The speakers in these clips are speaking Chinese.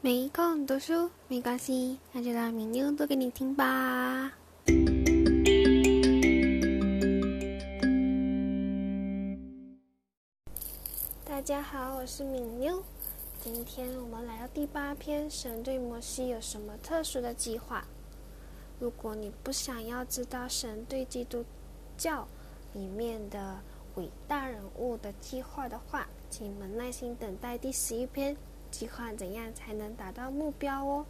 没空读书没关系，那就让明妞读给你听吧。大家好，我是敏妞。今天我们来到第八篇，神对摩西有什么特殊的计划？如果你不想要知道神对基督教里面的伟大人物的计划的话，请你们耐心等待第十一篇。计划怎样才能达到目标哦？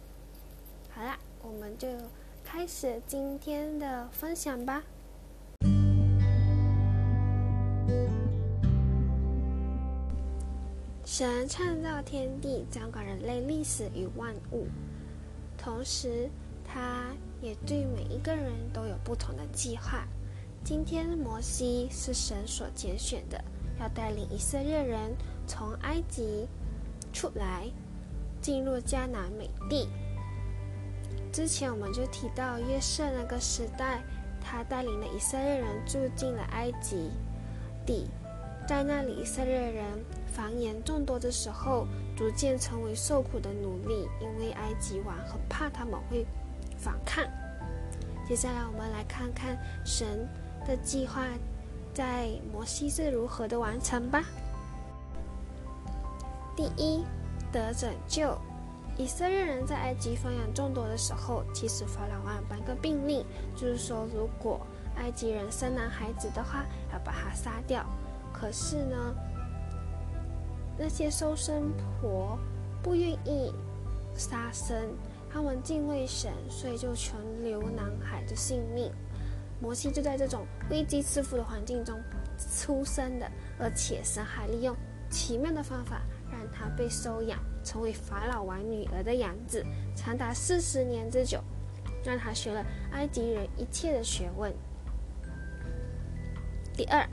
好啦，我们就开始今天的分享吧。神创造天地，掌管人类历史与万物，同时他也对每一个人都有不同的计划。今天摩西是神所拣选的，要带领以色列人从埃及。出来，进入迦南美地。之前我们就提到约瑟那个时代，他带领了以色列人住进了埃及地，在那里以色列人繁衍众多的时候，逐渐成为受苦的奴隶，因为埃及王很怕他们会反抗。接下来我们来看看神的计划在摩西是如何的完成吧。第一，得拯救。以色列人在埃及繁衍众多的时候，其实法老王颁个命令，就是说，如果埃及人生男孩子的话，要把他杀掉。可是呢，那些收生婆不愿意杀生，他们敬畏神，所以就存留男孩的性命。摩西就在这种危机四伏的环境中出生的，而且神还利用奇妙的方法。他被收养，成为法老王女儿的养子，长达四十年之久，让他学了埃及人一切的学问。第二，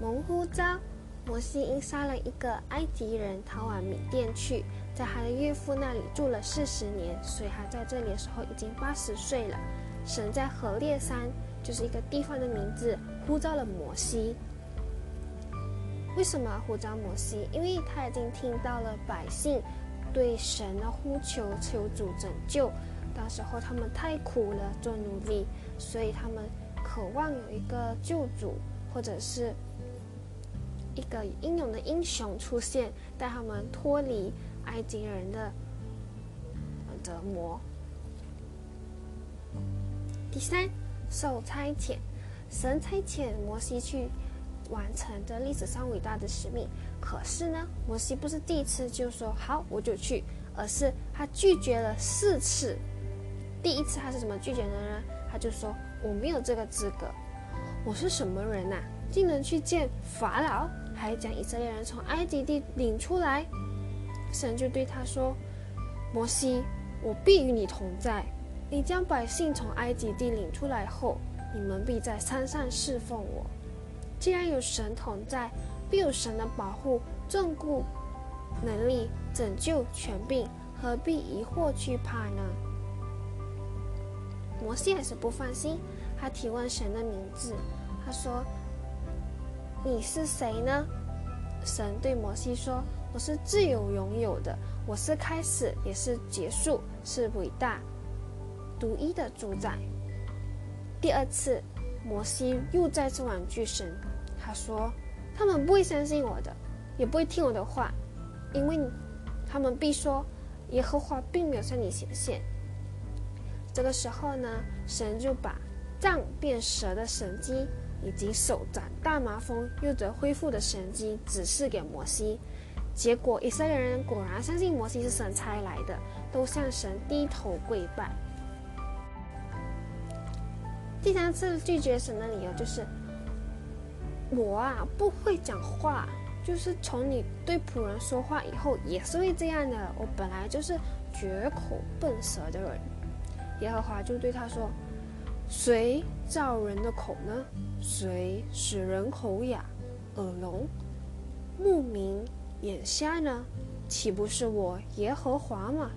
蒙呼召，摩西因杀了一个埃及人，逃往缅甸去，在他的岳父那里住了四十年，所以他在这里的时候已经八十岁了。神在河烈山，就是一个地方的名字，呼召了摩西。为什么呼召摩西？因为他已经听到了百姓对神的呼求，求主拯救。到时候他们太苦了，做奴隶，所以他们渴望有一个救主，或者是一个英勇的英雄出现，带他们脱离埃及人的折磨。第三，受差遣，神差遣摩西去。完成这历史上伟大的使命。可是呢，摩西不是第一次就说好我就去，而是他拒绝了四次。第一次他是怎么拒绝的呢？他就说我没有这个资格。我是什么人呐？竟能去见法老，还将以色列人从埃及地领出来？神就对他说：“摩西，我必与你同在。你将百姓从埃及地领出来后，你们必在山上侍奉我。”既然有神同在，必有神的保护、眷顾、能力、拯救、权柄，何必疑惑惧怕呢？摩西还是不放心，他提问神的名字，他说：“你是谁呢？”神对摩西说：“我是自有拥有的，我是开始也是结束，是伟大、独一的主宰。”第二次，摩西又再次婉拒神。他说：“他们不会相信我的，也不会听我的话，因为他们必说耶和华并没有向你显现。”这个时候呢，神就把杖变蛇的神机，以及手掌大麻风又得恢复的神机指示给摩西。结果以色列人果然相信摩西是神差来的，都向神低头跪拜。第三次拒绝神的理由就是。我啊不会讲话，就是从你对仆人说话以后也是会这样的。我本来就是绝口笨舌的人。耶和华就对他说：“谁造人的口呢？谁使人口哑、耳聋、目明、眼瞎呢？岂不是我耶和华吗？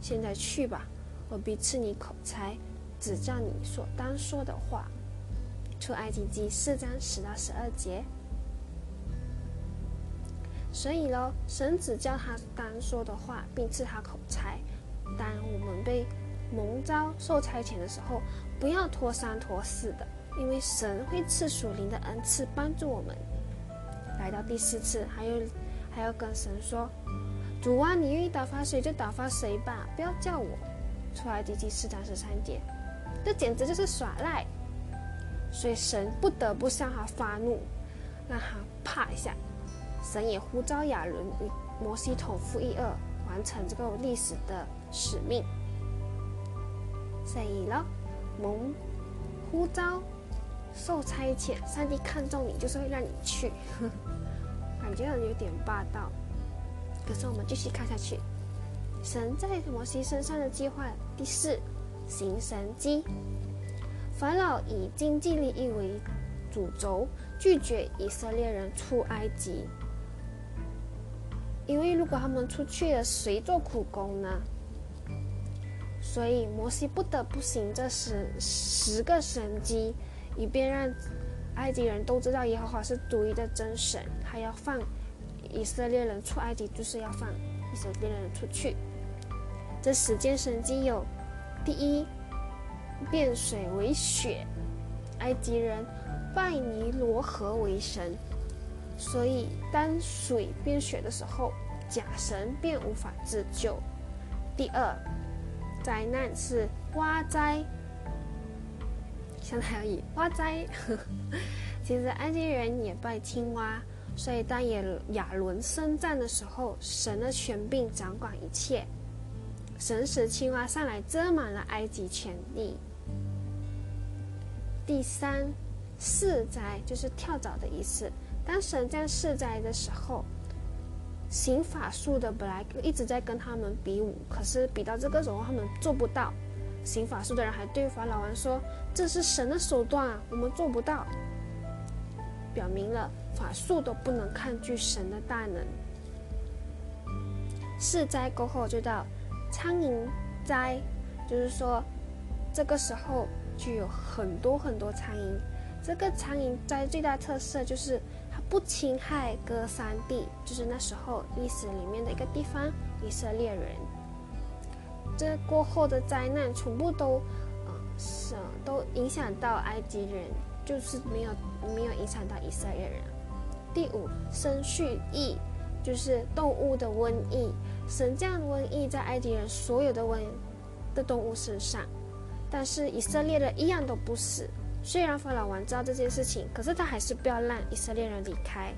现在去吧，我必赐你口才，指教你所当说的话。”出埃及记四章十到十二节，所以咯，神只叫他单说的话，并赐他口才。当我们被蒙召受差遣的时候，不要拖三拖四的，因为神会赐属灵的恩赐帮助我们。来到第四次，还有还要跟神说：“主啊，你愿意打发谁就打发谁吧，不要叫我。”出来第四章十三节，这简直就是耍赖。所以神不得不向他发怒，让他怕一下。神也呼召亚伦与摩西同父异二，完成这个历史的使命。所以了，蒙呼召、受差遣，上帝看中你，就是会让你去。感觉有点霸道，可是我们继续看下去。神在摩西身上的计划第四，行神迹。法老以经济利益为主轴，拒绝以色列人出埃及。因为如果他们出去了，谁做苦工呢？所以摩西不得不行这十十个神迹，以便让埃及人都知道耶和华是独一的真神。还要放以色列人出埃及，就是要放以色列人出去。这十件神迹有：第一，变水为雪；埃及人拜尼罗河为神。所以，当水变雪的时候，假神便无法自救。第二，灾难是蛙灾，相当于蛙灾。其实埃及人也拜青蛙，所以当亚亚伦生战的时候，神的权柄掌管一切，神使青蛙上来遮满了埃及全地。第三，四灾就是跳蚤的意思。当神降四灾的时候，行法术的本来一直在跟他们比武，可是比到这个时候他们做不到。行法术的人还对法老王说：“这是神的手段啊，我们做不到。”表明了法术都不能抗拒神的大能。四灾过后就到苍蝇灾，就是说这个时候就有很多很多苍蝇。这个苍蝇灾最大特色就是它。不侵害哥三地，就是那时候历史里面的一个地方，以色列人。这过后的灾难全部都，呃，是都影响到埃及人，就是没有没有影响到以色列人。第五，生畜疫，就是动物的瘟疫，神降瘟疫在埃及人所有的瘟的动物身上，但是以色列人一样都不死。虽然法老王知道这件事情，可是他还是不要让以色列人离开。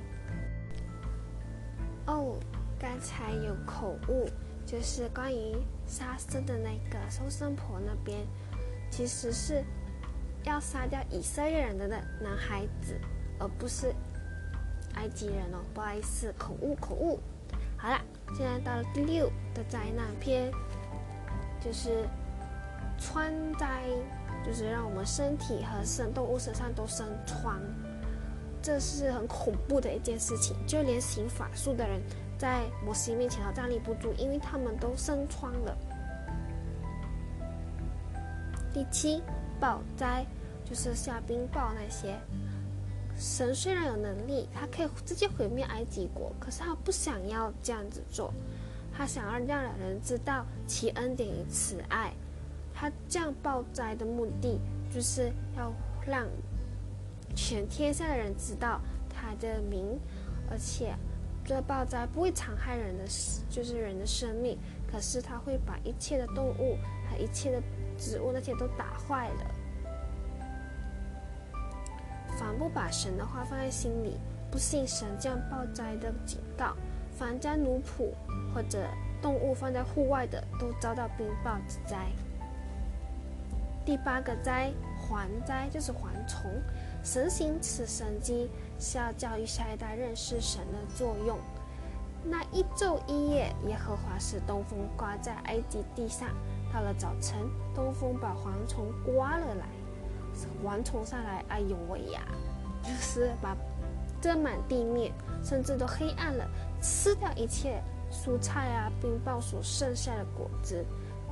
哦，刚才有口误，就是关于杀生的那个收生婆那边，其实是要杀掉以色列人的那男孩子，而不是埃及人哦。不好意思，口误口误。好了，现在到了第六的灾难篇，就是穿灾。就是让我们身体和生动物身上都生疮，这是很恐怖的一件事情。就连行法术的人在摩西面前都站立不住，因为他们都生疮了。第七，暴灾就是下冰雹那些。神虽然有能力，他可以直接毁灭埃及国，可是他不想要这样子做，他想要让人知道其恩典与慈爱。他这样暴灾的目的，就是要让全天下的人知道他的名，而且这暴灾不会残害人的，就是人的生命，可是他会把一切的动物和一切的植物那些都打坏了。凡不把神的话放在心里，不信神降暴灾的警告，凡将奴仆或者动物放在户外的，都遭到冰雹之灾。第八个灾，蝗灾就是蝗虫。神行此神迹，是要教育下一代认识神的作用。那一昼一夜，耶和华使东风刮在埃及地上。到了早晨，东风把蝗虫刮了来。蝗虫上来，哎呦喂呀，就是把遮满地面，甚至都黑暗了，吃掉一切蔬菜啊，冰雹所剩下的果子，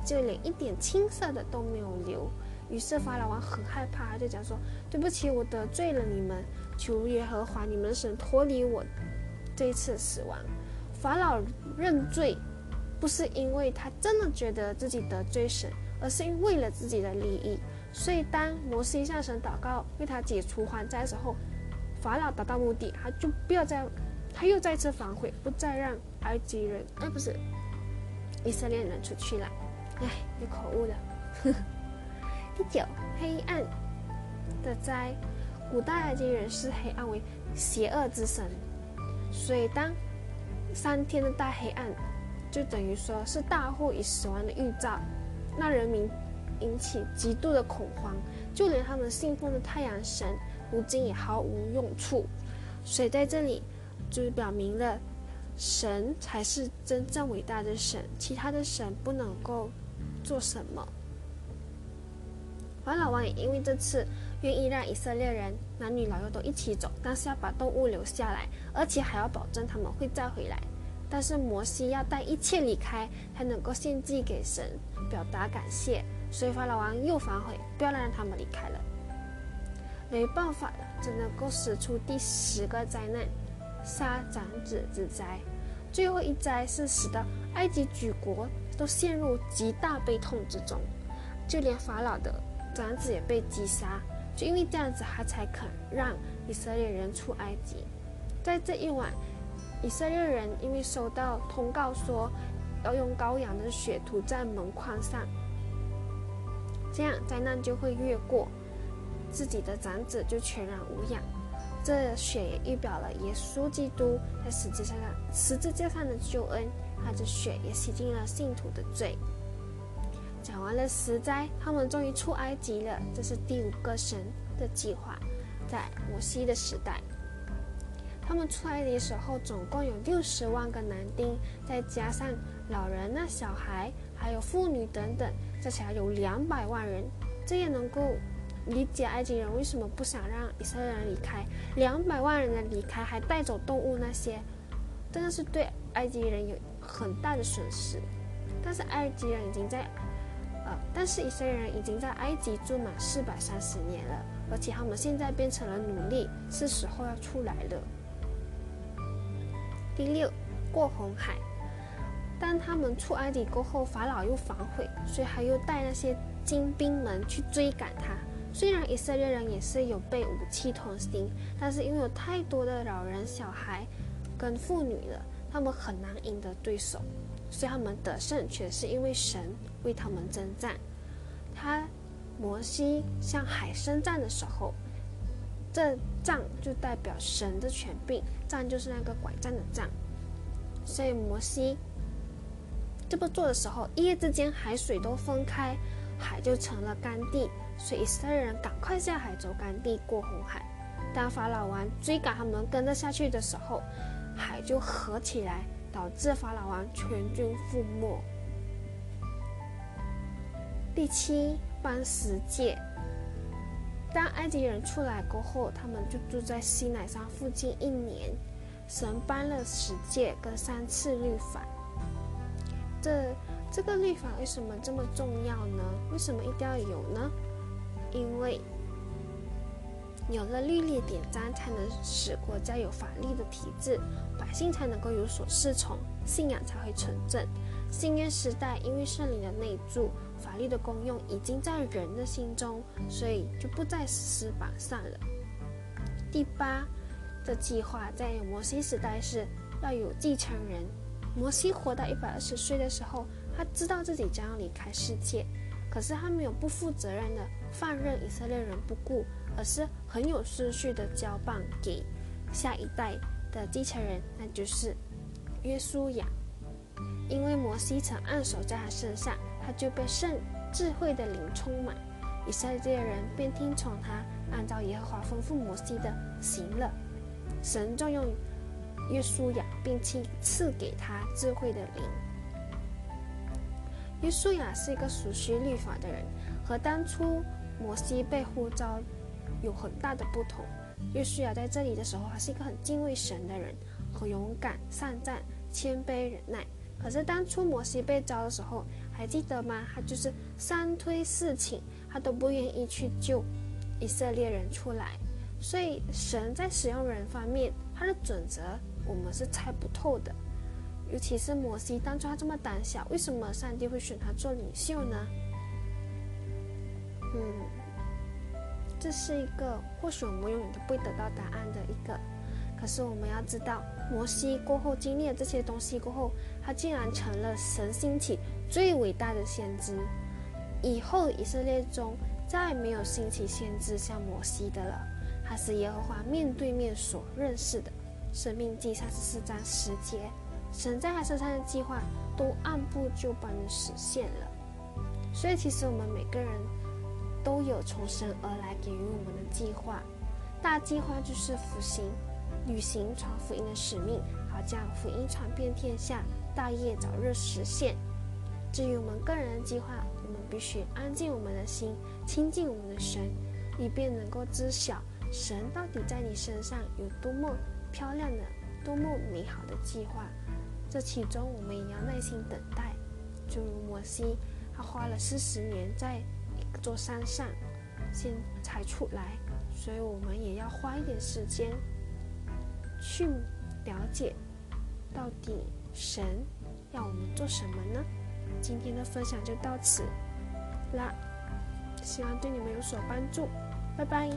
就连一点青色的都没有留。于是法老王很害怕，他就讲说：“对不起，我得罪了你们，求耶和华你们神脱离我这一次死亡。”法老认罪，不是因为他真的觉得自己得罪神，而是因为了自己的利益。所以当摩西向神祷告为他解除还债的时候，法老达到目的，他就不要再，他又再次反悔，不再让埃及人，哎，不是以色列人出去了。哎，有口误了。第九，黑暗的灾。古代埃及人视黑暗为邪恶之神，所以当三天的大黑暗，就等于说是大祸与死亡的预兆，那人民引起极度的恐慌，就连他们信奉的太阳神，如今也毫无用处。所以在这里，就表明了神才是真正伟大的神，其他的神不能够做什么。法老王也因为这次。愿意让以色列人男女老幼都一起走，但是要把动物留下来，而且还要保证他们会再回来。但是摩西要带一切离开，才能够献祭给神，表达感谢。所以法老王又反悔，不要让他们离开了。没办法了，只能够使出第十个灾难——杀长子之灾。最后一灾是使得埃及举国都陷入极大悲痛之中，就连法老的长子也被击杀。就因为这样子，他才肯让以色列人出埃及。在这一晚，以色列人因为收到通告说要用羔羊的血涂在门框上，这样灾难就会越过，自己的长子就全然无恙。这血也预表了耶稣基督在十字架上十字架上的救恩，他的血也洗净了信徒的罪。讲完了十灾，他们终于出埃及了。这是第五个神的计划，在摩西的时代，他们出埃及的时候，总共有六十万个男丁，再加上老人、那小孩，还有妇女等等，加起来有两百万人。这也能够理解埃及人为什么不想让以色列人离开。两百万人的离开，还带走动物那些，真的是对埃及人有很大的损失。但是埃及人已经在。呃，但是以色列人已经在埃及住满四百三十年了，而且他们现在变成了奴隶，是时候要出来了。第六，过红海。当他们出埃及过后，法老又反悔，所以他又带那些精兵们去追赶他。虽然以色列人也是有备武器同心，但是因为有太多的老人、小孩跟妇女了，他们很难赢得对手。所以他们得胜，却是因为神为他们征战。他摩西向海伸战的时候，这战就代表神的权柄，战就是那个拐杖的杖。所以摩西这么做的时候，一夜之间海水都分开，海就成了干地。所以以色列人赶快下海走干地过红海。当法老王追赶他们跟着下去的时候，海就合起来。导致法老王全军覆没。第七，颁十诫。当埃及人出来过后，他们就住在西乃山附近一年。神颁了十诫跟三次律法。这这个律法为什么这么重要呢？为什么一定要有呢？因为。有了律例典章，才能使国家有法律的体制，百姓才能够有所适从，信仰才会纯正。新约时代，因为圣灵的内住，法律的功用已经在人的心中，所以就不在史榜上了。第八的计划在摩西时代是要有继承人。摩西活到一百二十岁的时候，他知道自己将要离开世界，可是他没有不负责任的放任以色列人不顾。而是很有顺序的交棒给下一代的继承人，那就是约书亚。因为摩西曾按手在他身上，他就被圣智慧的灵充满，以色列人便听从他，按照耶和华吩咐摩西的行了。神重用约书亚，并且赐给他智慧的灵。约书亚是一个熟悉律法的人，和当初摩西被呼召。有很大的不同。约书亚在这里的时候，他是一个很敬畏神的人，很勇敢、善战、谦卑、忍耐。可是当初摩西被招的时候，还记得吗？他就是三推四请，他都不愿意去救以色列人出来。所以神在使用人方面，他的准则我们是猜不透的。尤其是摩西，当初他这么胆小，为什么上帝会选他做领袖呢？嗯，这是一个或许我们永远都不会得到答案的一个。可是我们要知道，摩西过后经历了这些东西过后，他竟然成了神兴起最伟大的先知。以后以色列中再没有兴起先知像摩西的了。他是耶和华面对面所认识的。生命记三十四章十节，神在他身上的计划都按部就班的实现了。所以，其实我们每个人都有从神而来给予我们的计划。大计划就是福星。履行传福音的使命，好将福音传遍天下，大业早日实现。至于我们个人的计划，我们必须安静我们的心，亲近我们的神，以便能够知晓神到底在你身上有多么漂亮的、多么美好的计划。这其中，我们也要耐心等待。就如摩西，他花了四十年在一座山上，先才出来，所以我们也要花一点时间。去了解，到底神要我们做什么呢？今天的分享就到此啦，希望对你们有所帮助，拜拜。